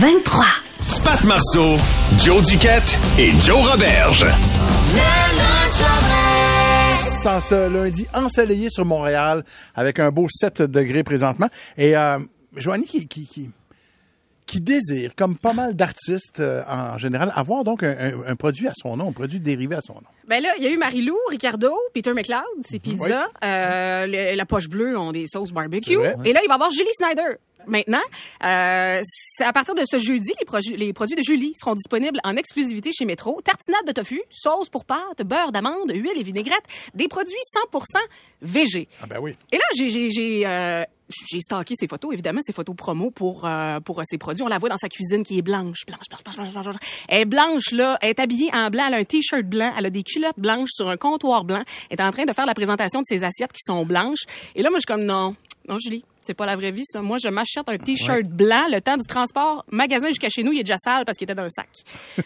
23. Pat Marceau, Joe Duquette et Joe Roberge. Dans ce lundi ensoleillé sur Montréal avec un beau 7 degrés présentement. Et euh, Joanie qui, qui, qui, qui désire, comme pas mal d'artistes euh, en général, avoir donc un, un- un produit à son nom, un produit dérivé à son nom. Ben là, il y a eu Marie-Lou, Ricardo, Peter McLeod, c'est pizza. Euh, le- la poche bleue ont des sauces barbecue. Et là, il va y avoir Julie Snyder. Maintenant, euh, à partir de ce jeudi, les, produits de Julie seront disponibles en exclusivité chez Métro. Tartinade de tofu, sauce pour pâte, beurre d'amande, huile et vinaigrette, des produits 100% végé. Ah ben oui. Et là, j'ai euh, j'ai stocké ses photos, évidemment, ses photos promo pour euh, pour ses produits. On la voit dans sa cuisine qui est blanche, blanche, blanche, blanche, blanche, blanche. blanche. Elle est blanche là, elle est habillée en blanc, elle a un t-shirt blanc, elle a des sur un comptoir blanc. Est en train de faire la présentation de ses assiettes qui sont blanches. Et là, moi, je suis comme non, non, Julie, c'est pas la vraie vie ça. Moi, je m'achète un t-shirt blanc, le temps du transport, magasin jusqu'à chez nous, il est déjà sale parce qu'il était dans un sac.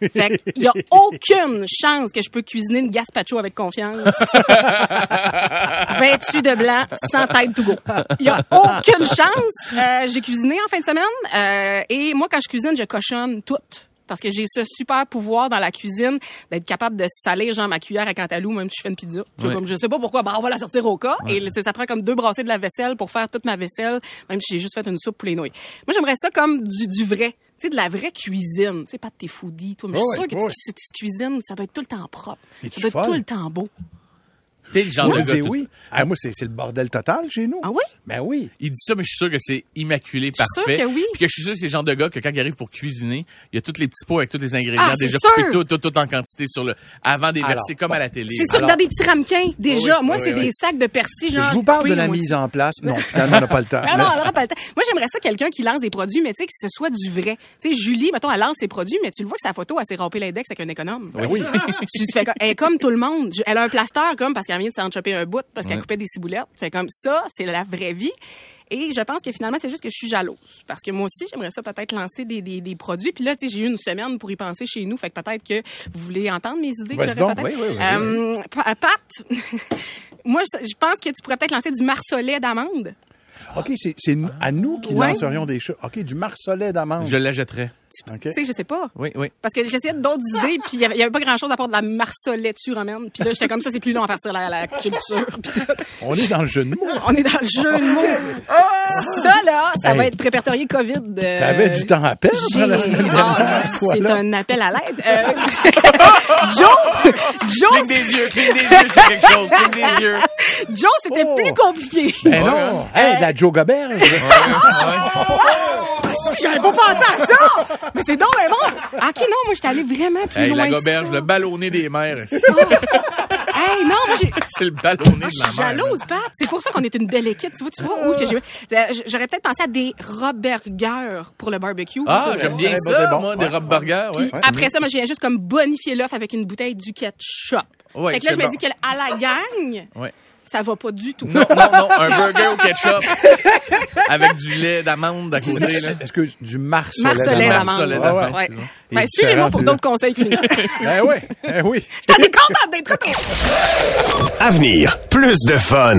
Fait qu'il y a aucune chance que je peux cuisiner une gazpacho avec confiance vêtu de blanc, sans tête to go. Il y a aucune chance. Euh, j'ai cuisiné en fin de semaine euh, et moi, quand je cuisine, je cochonne tout. Parce que j'ai ce super pouvoir dans la cuisine d'être capable de salir genre ma cuillère à cantalou même si je fais une pizza. Je, Ouais. comme, je sais pas pourquoi, ben, on va la sortir au cas. Et ça prend comme deux brassées de la vaisselle pour faire toute ma vaisselle, même si j'ai juste fait une soupe poulet nouilles. Moi, j'aimerais ça comme du, du vrai. Tu sais, de la vraie cuisine. Tu sais, pas de tes foodies, toi. Mais je suis Ouais, sûre que ouais. tu, tu- tu cuisines, ça doit être tout le temps propre. Ça doit être tout le temps beau. T'es le genre Moi, de je dis oui. Ah, moi, c'est c'est le bordel total chez nous. Ah oui? Ben oui. Il dit ça, mais je suis sûr que c'est immaculé, Je suis parfait. sûre que oui. Puis que je suis sûr que c'est le genre de gars que quand il arrive pour cuisiner, il y a tous les petits pots avec tous les ingrédients Ah, déjà sûr. coupés, tout, tout, tout en quantité sur le, avant des versés comme à la télé. C'est sûr que dans des petits ramequins, déjà. Oui, moi, oui, c'est oui. des sacs de persil, genre. je vous parle de la mise en place. Non, finalement, on n'a pas le temps. Ah non, on n'aura pas le temps. Moi, j'aimerais ça quelqu'un qui lance des produits, mais tu sais, que ce soit du vrai. Tu sais, Julie, mettons, elle lance ses produits, mais tu le vois que sa photo, elle s'est râpée l'index avec un économe. Ben oui. Tu fais comme, elle est comme tout le monde. Elle a un plaster, comme, parce qu'elle vient de s'en choper un bout, parce qu'elle Ouais. coupait des ciboulettes. C'est comme ça, c'est la vraie vie. Et je pense que finalement, c'est juste que je suis jalouse. Parce que moi aussi, j'aimerais ça peut-être lancer des, des, des produits. Puis là, tu sais, j'ai eu une semaine pour y penser chez nous. Fait que peut-être que vous voulez entendre mes idées. donc. peut-être. Oui, oui, vas-y, Euh, Pa- Pat, moi, je pense que tu pourrais peut-être lancer du marsolet d'amande. OK, c'est à nous qui Ouais. lancerions des choses. OK, du marsolet d'amande. Je l'achèterais. Tu sais, je sais pas. Oui, oui. Parce que j'essayais d'autres idées, puis il y avait, il y avait pas grand-chose à part de la marsoleture romaine. Puis là, j'étais comme ça, c'est plus long à partir la, la culture. On est dans le jeu de mots. on est dans le jeu de mots. Ça, là, ça Hey. va être répertorié COVID. euh, T'avais du temps à perdre la semaine Ah, dernière. c'est Voilà. un appel à l'aide. Euh, Joe! Joe! Cligne des yeux, cligne des yeux sur quelque chose, cligne des yeux. Joe, c'était Oh. plus compliqué. Ben non. Hey, la Joe Gobert. J'avais pas pensé à ça! Mais c'est donc, mais bon! OK, non, moi, j'étais allée vraiment plus Hey, loin la que goberge, ça. le ballonné des mères. Hey, non, moi, j'ai... C'est le ballonné Ah, de je la suis mère. jalouse, Pat. C'est pour ça qu'on est une belle équipe. Tu vois, tu vois où que j'ai... Euh, J'aurais peut-être pensé à des Robergers pour le barbecue. Ah, j'aime bien ça, bon, moi, ouais. des burgers. Ouais. après ça, moi, je viens juste comme bonifier l'œuf avec une bouteille du ketchup. Ouais, fait que là, je me bon. dis qu'à la gang, Ouais. Ça va pas du tout. Non, non, non, un burger au ketchup avec du lait d'amande à côté. Là. Est-ce que du Marsolet d'amande? Ouais. excuse-moi. Ben, suivez-moi pour d'autres conseils culinaires. Ben oui, ben oui. J'étais contente d'être retour. Avenir, plus de fun.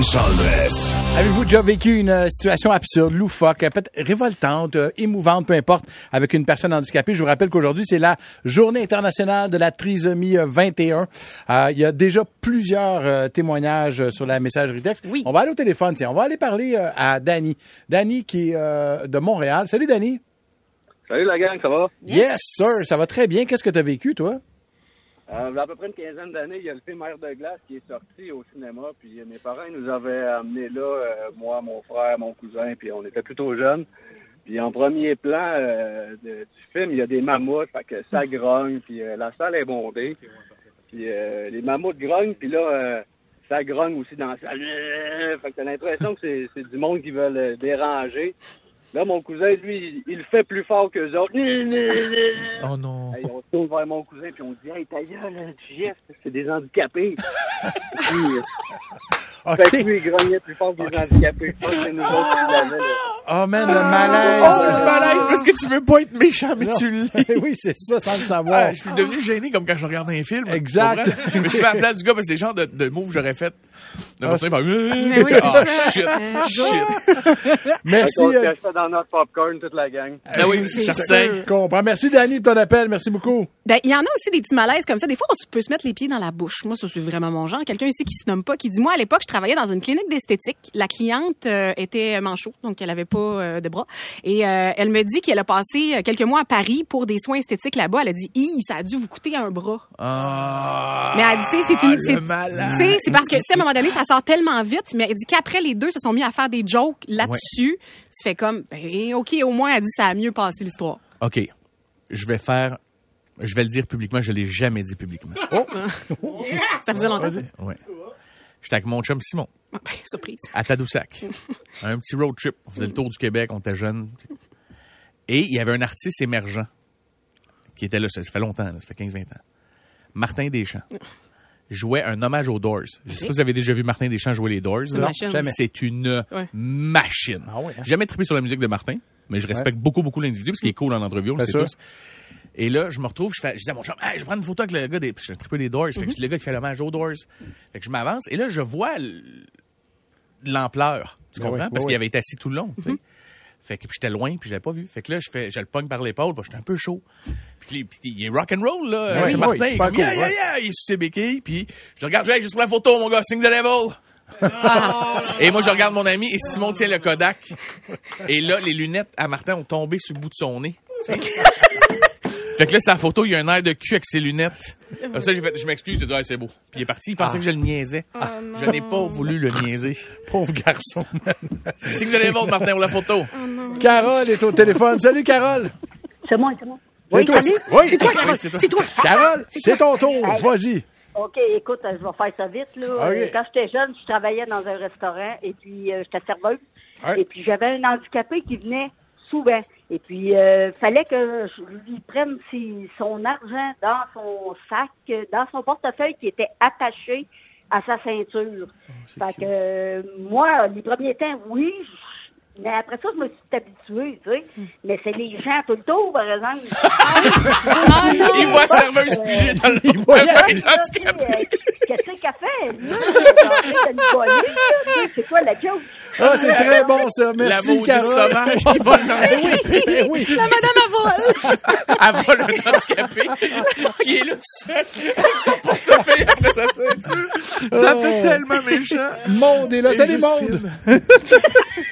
Antoine. Avez-vous déjà vécu une euh, situation absurde, loufoque, peut-être révoltante, euh, émouvante, peu importe, avec une personne handicapée? Je vous rappelle qu'aujourd'hui, c'est la Journée internationale de la trisomie euh, 21. Euh, il y a déjà plusieurs euh, témoignages sur la messagerie texte. Oui. On va aller au téléphone, tiens. On va aller parler euh, à Danny. Danny qui est euh, de Montréal. Salut, Danny. Salut la gang, ça va? Yes, sir. Ça va très bien. Qu'est-ce que tu as vécu, toi? Euh, il y a à peu près une quinzaine d'années, il y a le film Mère de glace qui est sorti au cinéma. Puis mes parents nous avaient amenés là, euh, moi, mon frère, mon cousin, puis on était plutôt jeunes. Puis en premier plan euh, de- du film, il y a des mammouths, fait que ça grogne, puis la salle est bondée. Puis les mammouths grognent, puis là, ça grogne aussi dans la salle. Fait que t'as l'impression que c'est du monde qui veut le déranger. Là, mon cousin, lui, il, fait plus fort que les autres. Oh non. Hey, on se tourne vers mon cousin puis on dit Hey, ta gueule, tu gestes, c'est des handicapés. Puis, euh. Fait que lui, il grognait plus fort que les handicapés. Je pense que c'est nous autres qui l'avaient, là. Oh, man, le Oh, malaise. le malaise, parce que tu veux pas être méchant, mais Non. tu l'es. oui, c'est ça, sans le savoir. Ah, je suis devenu gêné comme quand je regarde un film. Exact. Je me suis mis à la place du gars parce que c'est le genre de, de move que j'aurais fait. De Ah, oui, Ah, c'est shit, Euh, shit. Merci. Fait euh, dans notre popcorn, toute la gang. Ah oui, C'est certain. sûr. comprends. Merci, Danny, pour ton appel. Merci beaucoup. Ben, il y en a aussi des petits malaises comme ça. Des fois, on peut se mettre les pieds dans la bouche. Moi, ça, c'est vraiment mon genre. Quelqu'un ici qui se nomme pas, qui dit, moi, à l'époque, je travaillais dans une clinique d'esthétique. La cliente euh, était manchot, donc elle avait pas euh, de bras. Et euh, elle me dit qu'elle a passé quelques mois à Paris pour des soins esthétiques là-bas. Elle a dit, Hi, ça a dû vous coûter un bras. Ah, Mais elle dit, c'est une, le c'est, malade. tu sais, c'est parce que, tu sais, à un moment donné, ça sort tellement vite. Mais elle dit qu'après, les deux se sont mis à faire des jokes là-dessus. Ça fait comme, ben, OK, au moins, elle dit, ça a mieux passé l'histoire. OK. Je vais faire... Je vais le dire publiquement, je l'ai jamais dit publiquement. Ça faisait longtemps. ça? Ouais. J'étais avec mon chum Simon, Ah, ben, surprise. à Tadoussac. un petit road trip. On faisait le tour du Québec, on était jeunes. Et il y avait un artiste émergent qui était là, ça fait longtemps, là, ça fait 15-20 ans. Martin Deschamps. Jouait un hommage aux Doors. Je sais pas si vous avez déjà vu Martin Deschamps jouer les Doors. C'est une Ouais. machine. Ah ouais, hein? J'ai jamais trippé sur la musique de Martin, mais je respecte beaucoup, beaucoup l'individu parce qu'il est cool en entrevue, on le Bien sait sûr. tous. Et là, je me retrouve, je, fais, je dis à mon chum, hey, je prends une photo avec le gars des. Je trippé les Doors. Fait que je- le gars qui fait l'hommage aux Doors. Fait que je m'avance et là, je vois l'ampleur. Tu Ben comprends? Parce qu'il avait été assis tout le long. tu sais. Fait que puis j'étais loin, puis je l'avais pas vu. Fait que là, je fais, je le pogne par l'épaule, puis j'étais un peu chaud. Puis, il est rock and roll là, Oui, c'est oui, Martin, il cool, yeah, yeah, ouais. yeah, il est sur ses béquilles, puis je le regarde, hey, juste pour la photo, mon gars, signe the devil. Et moi, je regarde mon ami et Simon tient le Kodak. Et là, les lunettes à Martin ont tombé sur le bout de son nez. fait que là, sa photo, il y a un air de cul avec ses lunettes. Comme ça, j'ai fait, je m'excuse, j'ai dit, ah, c'est beau. Puis il est parti, il pensait que je le niaisais. je n'ai pas voulu le niaiser. Pauvre garçon. Signe de l'évôtre, Martin, pour la photo. Carole est au téléphone. Salut, Carole. C'est moi, c'est moi. C'est toi. Oui, C'est toi, Carole. c'est toi. C'est toi. Carole, c'est ton tour. Vas-y. OK, écoute, euh, je vais faire ça vite. Là. Euh, Quand j'étais jeune, je travaillais dans un restaurant et puis euh, j'étais serveuse. Et puis j'avais un handicapé qui venait souvent. Et puis, euh, fallait que je lui prenne ses- son argent dans son sac, dans son portefeuille qui était attaché à sa ceinture. fait que euh, moi, les premiers temps, oui, mais après ça, je me suis habituée, tu sais. Mais c'est les gens tout le tour, par exemple. Ah non! Il voit la serveuse pigée dans le voit- tu sais, handicapé. euh, Qu'est-ce qu'elle fait? Elle. C'est quoi la joke? Ah, c'est très bon, ça. La Merci, maudite Carole. sauvage qui vole dans Eh oui, eh oui. La madame à voile! Elle vole un handicapé qui est là tout seul avec son portefeuille après sa ceinture. Ça fait tellement méchant. Monde est là. Salut, Monde.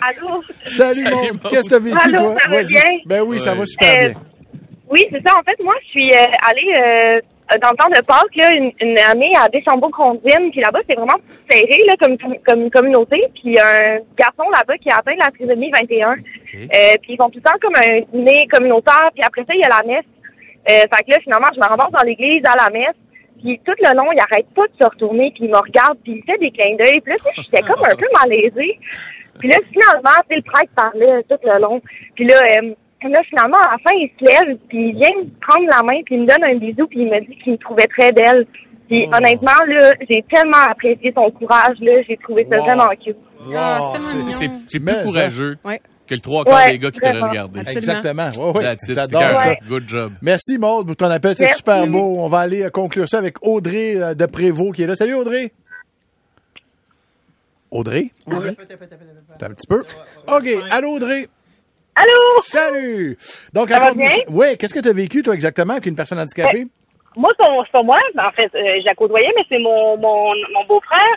Allô? Salut. Maud. Qu'est-ce que t'as vécu, Allô, toi? ça va bien? Ben oui, ça va super Euh, bien. Oui, c'est ça. En fait, moi, je suis euh, allée euh, dans le temps de Pâques, là, une, une année à Deschambault-Grondines, puis là-bas, c'est vraiment serré là, comme, comme communauté. Puis il y a un garçon là-bas qui a atteint la trisomie 21. Euh, puis ils font tout le temps comme un dîner communautaire, puis après ça, il y a la messe. Euh, fait que là, finalement, je me ramasse dans l'église à la messe. Puis tout le long, il arrête pas de se retourner, puis il me regarde, puis il fait des clins d'œil. Puis là, tu sais, j'étais comme un peu malaisée. Puis là, finalement, tu sais, le prêtre parlait tout le long. Puis là, euh, là, finalement, à la fin, il se lève, puis il vient me prendre la main, puis il me donne un bisou, puis il me dit qu'il me trouvait très belle. Puis Oh. honnêtement, là, j'ai tellement apprécié son courage, là, j'ai trouvé ça Wow. vraiment cute. Ah, Wow, c'est tellement c'est- plus courageux Ouais. que le trois quarts Ouais, des gars qui t'auraient regardé. Exactement. Ouais, ouais. J'adore ça. Ouais. Good job. Merci, Maude, pour ton appel. C'est super beau. On va aller euh, conclure ça avec Audrey euh, de Prévost qui est là. Salut, Audrey. Audrey? Audrey? Attends un petit peu. OK. Allô, Audrey? Allô? Salut! Donc, Ça va bien? Oui, qu'est-ce que tu as vécu, toi, exactement, avec une personne handicapée? Moi, son- c'est pas moi. En fait, euh, je la côtoyais, mais c'est mon, mon, mon beau-frère.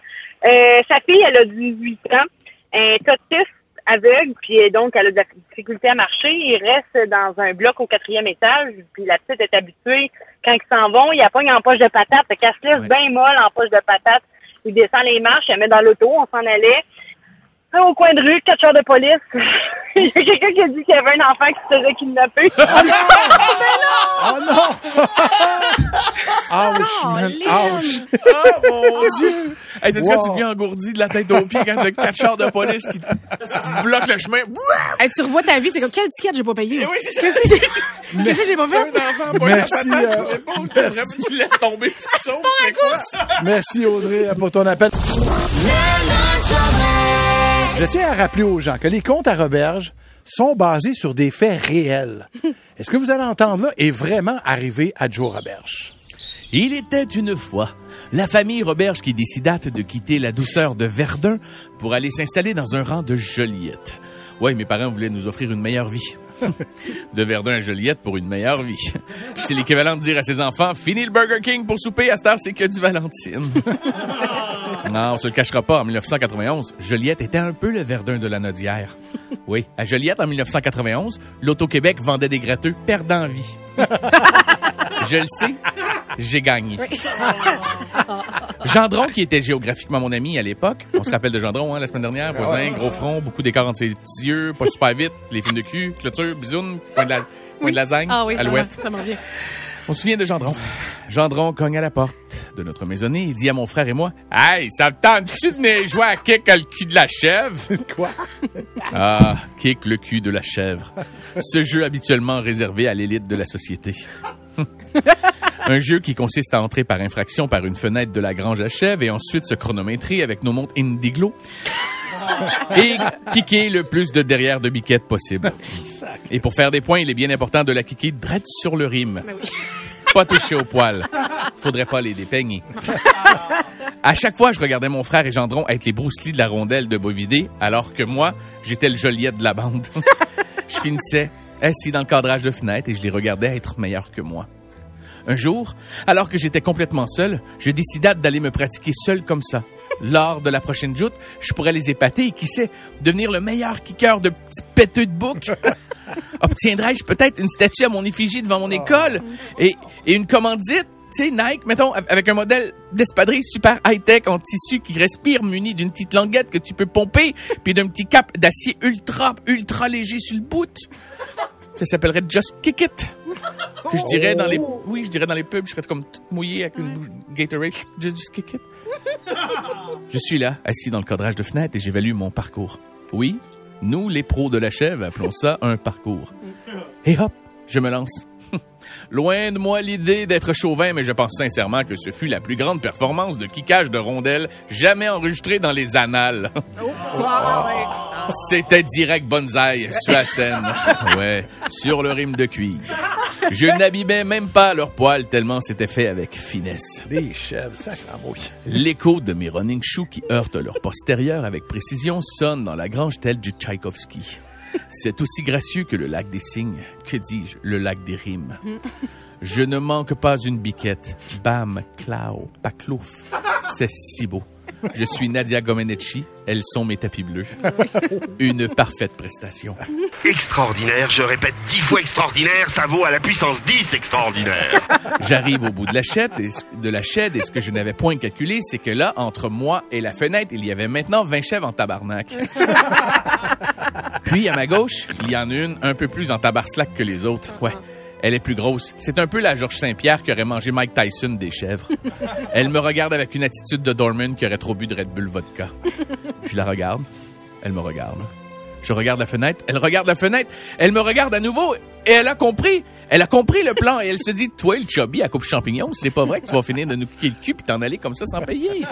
Euh, sa fille, elle a 18 ans. Elle est autiste aveugle, puis donc elle a de la difficulté à marcher. Il reste dans un bloc au quatrième étage, puis la petite est habituée. Quand ils s'en vont, il la pogne en poche de patate. Fait qu'elle se laisse bien molle en poche de patate. Il descend les marches, elle met dans l'auto, on s'en allait. Au coin de rue, quatre heures de police. Il y a quelqu'un qui a dit qu'il y avait un enfant qui se faisait kidnapper. Oh non! Ouch, man. Ouch! Oh mon Dieu! Hey, t'as-tu Wow. quand tu deviens engourdi de la tête aux pieds quand t'as quatre chars de police qui te bloquent le chemin? Hey, tu revois ta vie, c'est comme quel ticket j'ai pas payé? Eh oui, c'est ça. Qu'est-ce que j'ai qu'est-ce que j'ai pas fait? Un enfant, pas Merci, euh, tu réponds, tu laisses tomber, tu sautes? Merci, Audrey, pour ton appel. Je tiens à rappeler aux gens que les comptes à Roberge sont basés sur des faits réels. Est-ce que vous allez entendre là est vraiment arrivé à Joe Roberge? Il était une fois la famille Roberge qui décida de quitter la douceur de Verdun pour aller s'installer dans un rang de Joliette. Ouais, mes parents voulaient nous offrir une meilleure vie. de Verdun à Joliette pour une meilleure vie. C'est l'équivalent de dire à ses enfants, fini le Burger King pour souper, à cette heure, c'est que du Valentine. non, on se le cachera pas, en 1991, Joliette était un peu le Verdun de la Nodière. Oui, à Joliette, en 1991, l'Auto-Québec vendait des gratteux perdant vie. Je le sais, j'ai gagné. Gendron, qui était géographiquement mon ami à l'époque, on se rappelle de Gendron, hein, la semaine dernière, voisin, gros front, beaucoup d'écart entre ses petits yeux, pas super vite, les films de cul, clôture, bisoune, coin de la, coin de la zingue, Ah oui, ça alouette. ça m'en vient. On se souvient de Gendron. Gendron cogne à la porte de notre maisonnée et dit à mon frère et moi, Hey, ça te tente-tu de venir jouer à kick le cul de la chèvre? Quoi? Ah, kick le cul de la chèvre. Ce jeu habituellement réservé à l'élite de la société. Un jeu qui consiste à entrer par infraction par une fenêtre de la grange à chèvre et ensuite se chronométrer avec nos montres Indiglo et kicker le plus de derrière de biquettes possible. Et pour faire des points, il est bien important de la kicker drette sur le rime. Pas toucher au poil. Faudrait pas les dépeigner. À chaque fois, je regardais mon frère et Gendron être les Bruce Lee de la rondelle de Bovidé, alors que moi, j'étais le Joliette de la bande. je finissais assis dans le cadrage de fenêtre et je les regardais être meilleurs que moi. Un jour, alors que j'étais complètement seul, je décida d'aller me pratiquer seul comme ça. Lors de la prochaine joute, je pourrais les épater et qui sait, devenir le meilleur kicker de petits péteux de bouc. Obtiendrais-je peut-être une statue à mon effigie devant mon école? Et, et une commandite, tu sais, Nike, mettons, avec un modèle d'espadrille super high-tech en tissu qui respire muni d'une petite languette que tu peux pomper puis d'un petit cap d'acier ultra, ultra léger sur le bout. Ça s'appellerait Just Kick It. Que je dirais dans les, oui, je dirais dans les pubs, je serais comme tout mouillé avec une bouche Gatorade. Just, just Kick It. Je suis là, assis dans le cadrage de fenêtre et j'évalue mon parcours. Oui, nous, les pros de la chèvre, appelons ça un parcours. Et hop, je me lance. Loin de moi l'idée d'être chauvin, mais je pense sincèrement que ce fut la plus grande performance de kickage de rondelles jamais enregistrée dans les annales. C'était direct bonsaï sur la scène. Ouais, sur le rime de cuir. Je n'abîmais même pas leurs poils tellement c'était fait avec finesse. Des chèvres, ça, L'écho de mes running shoes qui heurtent leur postérieur avec précision sonne dans la grange telle du Tchaïkovski. C'est aussi gracieux que le lac des signes, que dis-je, le lac des rimes. Je ne manque pas une biquette. Bam, clao, paclouf. C'est si beau. Je suis Nadia Gomenecci. Elles sont mes tapis bleus. Une parfaite prestation. Extraordinaire, je répète dix fois extraordinaire, ça vaut à la puissance 10 extraordinaire. J'arrive au bout de la chaîne et ce- de la chaîne et ce que je n'avais point calculé, c'est que là, entre moi et la fenêtre, il y avait maintenant 20 chèvres en tabarnak. Puis à ma gauche, il y en a une un peu plus en tabarslac que les autres. Ouais. Elle est plus grosse. C'est un peu la Georges Saint-Pierre qui aurait mangé Mike Tyson des chèvres. Elle me regarde avec une attitude de Dorman qui aurait trop bu de Red Bull vodka. Je la regarde. Elle me regarde. Je regarde la fenêtre. Elle regarde la fenêtre. Elle me regarde à nouveau. Et elle a compris. Elle a compris le plan et elle se dit, toi, le chubby à coupe champignon, c'est pas vrai que tu vas finir de nous piquer le cul puis t'en aller comme ça sans payer.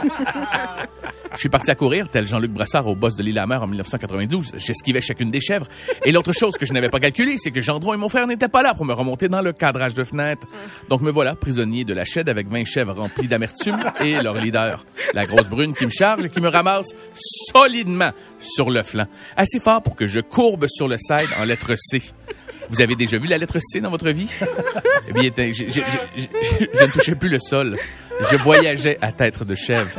Je suis parti à courir, tel Jean-Luc Brassard au boss de l'île à mer en 1992. J'esquivais chacune des chèvres. Et l'autre chose que je n'avais pas calculé, c'est que Gendron et mon frère n'étaient pas là pour me remonter dans le cadrage de fenêtre. Donc me voilà, prisonnier de la chaîne avec 20 chèvres remplies d'amertume et leur leader, la grosse brune qui me charge et qui me ramasse solidement sur le flanc. Assez fort pour que je courbe sur le side en lettre C. Vous avez déjà vu la lettre C dans votre vie? Eh bien, je, je- je- je- ne touchais plus le sol. Je voyageais à tête de chèvre.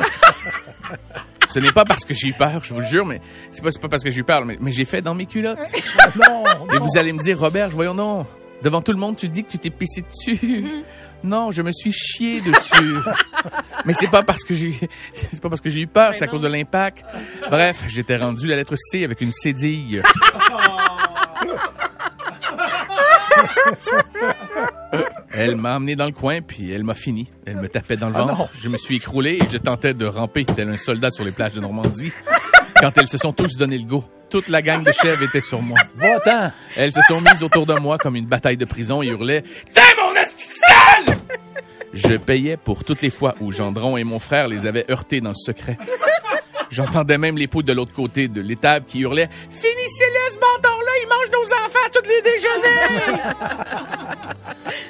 Ce n'est pas parce que j'ai eu peur, je vous le jure, mais c'est pas, c'est pas parce que j'ai eu peur, mais, mais j'ai fait dans mes culottes. Et vous allez me dire, Robert, voyons non. Devant tout le monde, tu dis que tu t'es pissé dessus. Non, je me suis chié dessus. Mais c'est pas parce que j'ai, c'est pas parce que j'ai eu peur, c'est à cause de l'impact. Bref, j'étais rendu la lettre C avec une cédille. Elle m'a emmené dans le coin, puis elle m'a fini. Elle me tapait dans le Ah ventre. non. je me suis écroulé et je tentais de ramper tel un soldat sur les plages de Normandie. Quand elles se sont tous donné le go, toute la gang de chèvres était sur moi. Va-t'en! Elles se sont mises autour de moi comme une bataille de prison et hurlaient « T'es mon escale! » Je payais pour toutes les fois où Gendron et mon frère les avaient heurtés dans le secret. J'entendais même les poules de l'autre côté de l'étable qui hurlaient « Finissez-le, ce bâtard-là, il mange nos enfants à tous les déjeuners! »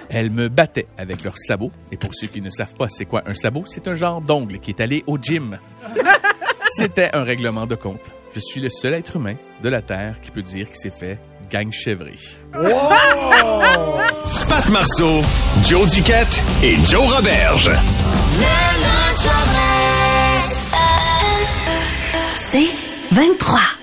Elles me battaient avec leurs sabots. Et pour ceux qui ne savent pas c'est quoi un sabot, c'est un genre d'ongle qui est allé au gym. C'était un règlement de compte. Je suis le seul être humain de la Terre qui peut dire qu'il s'est fait gang chèvré. Pat Marceau, Joe Duquette et Joe Roberge. C'est 23.